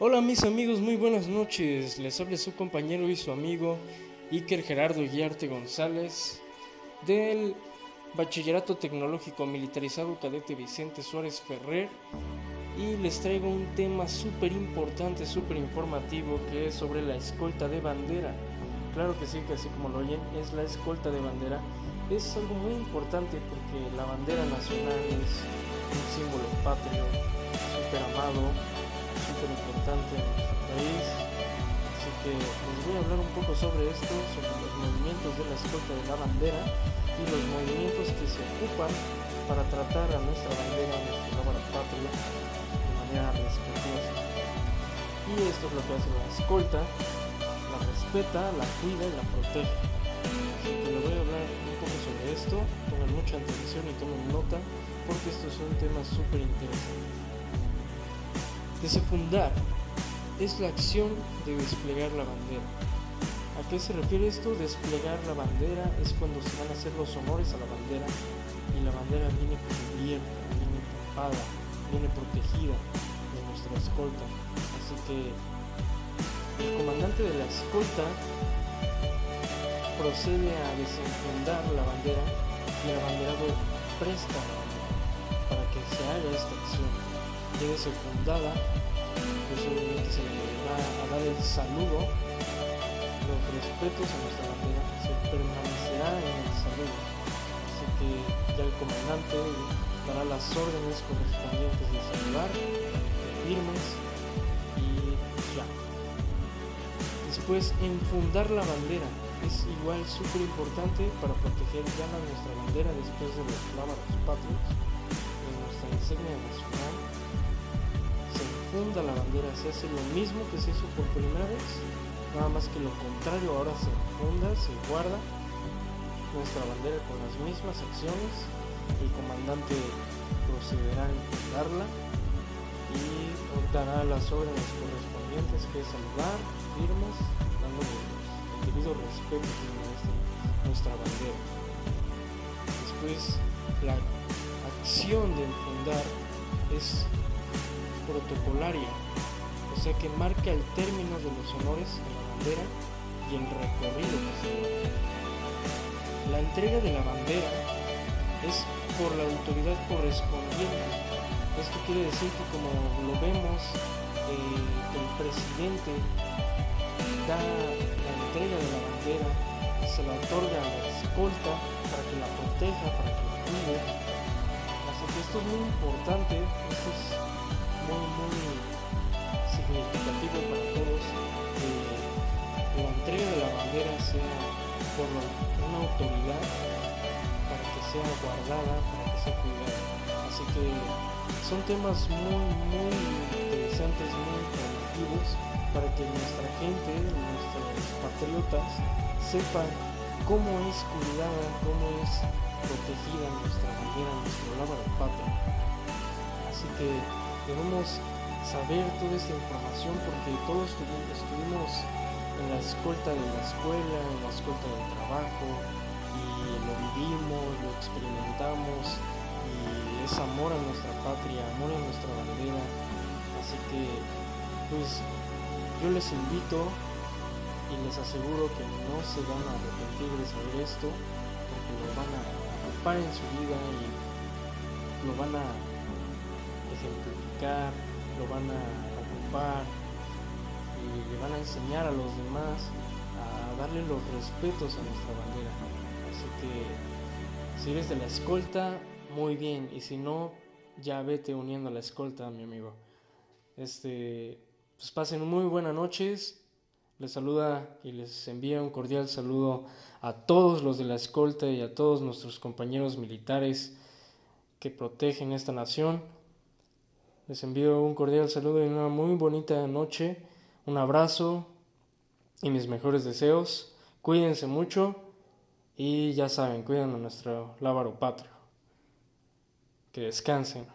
Hola mis amigos, muy buenas noches. Les habla su compañero y su amigo Iker Gerardo Guiarte González del Bachillerato Tecnológico Militarizado Cadete Vicente Suárez Ferrer y les traigo un tema súper importante, súper informativo que es sobre la escolta de bandera. Claro que sí, que así como lo oyen, es la escolta de bandera. Es algo muy importante porque la bandera nacional es un símbolo patrio, súper amado, importante en nuestro país. Así que les voy a hablar un poco sobre esto, sobre los movimientos de la escolta de la bandera y los movimientos que se ocupan para tratar a nuestra bandera, a nuestra patria, de manera respetuosa. Y esto es lo que hace la escolta, la respeta, la cuida y la protege. Así que le voy a hablar un poco sobre esto, pongan mucha atención y tomen nota, porque esto es un tema súper interesante. Desefundar es la acción de desplegar la bandera. ¿A qué se refiere esto? Desplegar la bandera es cuando se van a hacer los honores a la bandera y la bandera viene cubierta, viene tapada, viene protegida de nuestra escolta. Así que el comandante de la escolta procede a desenfundar la bandera y el abanderado presta para que se haga esta acción quede fundada, pues obviamente se le va a dar el saludo, los respetos a nuestra bandera, se permanecerá en el saludo. Así que ya el comandante dará las órdenes correspondientes de saludar, firmes y ya. Después, enfundar la bandera es igual súper importante para proteger ya nuestra bandera después de los lábaros patrios, de nuestra insignia nacional funda la bandera, se hace lo mismo que se hizo por primera vez, nada más que lo contrario, ahora se funda, se guarda nuestra bandera con las mismas acciones, el comandante procederá a fundarla y dará las órdenes correspondientes que es saludar, firmes, dándole el debido respeto a nuestra, nuestra bandera. Después, la acción de fundar es protocolaria, o sea que marca el término de los honores de la bandera y el recorrido que se La entrega de la bandera es por la autoridad correspondiente. Esto quiere decir que como lo vemos, eh, el presidente da la entrega de la bandera se la otorga a la escolta para que la proteja, para que la cuide. Así que esto es muy importante, esto es muy, muy significativo para todos que la entrega de la bandera sea por una autoridad para que sea guardada, para que sea cuidada. Así que son temas muy, muy interesantes, muy informativos para que nuestra gente, nuestros patriotas, sepan cómo es cuidada, cómo es protegida nuestra bandera, nuestro lábaro patria. Así que debemos saber toda esta información porque todos estuvimos en la escolta de la escuela, en la escolta del trabajo y lo vivimos, lo experimentamos y es amor a nuestra patria, amor a nuestra bandera. Así que pues yo les invito y les aseguro que no se van a arrepentir de saber esto porque lo van a ocupar en su vida y lo van a ejemplificar, lo van a ocupar y le van a enseñar a los demás a darle los respetos a nuestra bandera. Así que si eres de la escolta, muy bien, y si no, ya vete uniendo a la escolta, mi amigo. Este, pues pasen muy buenas noches. Les saluda y les envía un cordial saludo a todos los de la escolta y a todos nuestros compañeros militares que protegen esta nación. Les envío un cordial saludo y una muy bonita noche. Un abrazo y mis mejores deseos. Cuídense mucho y ya saben, cuiden a nuestro lábaro patrio. Que descansen.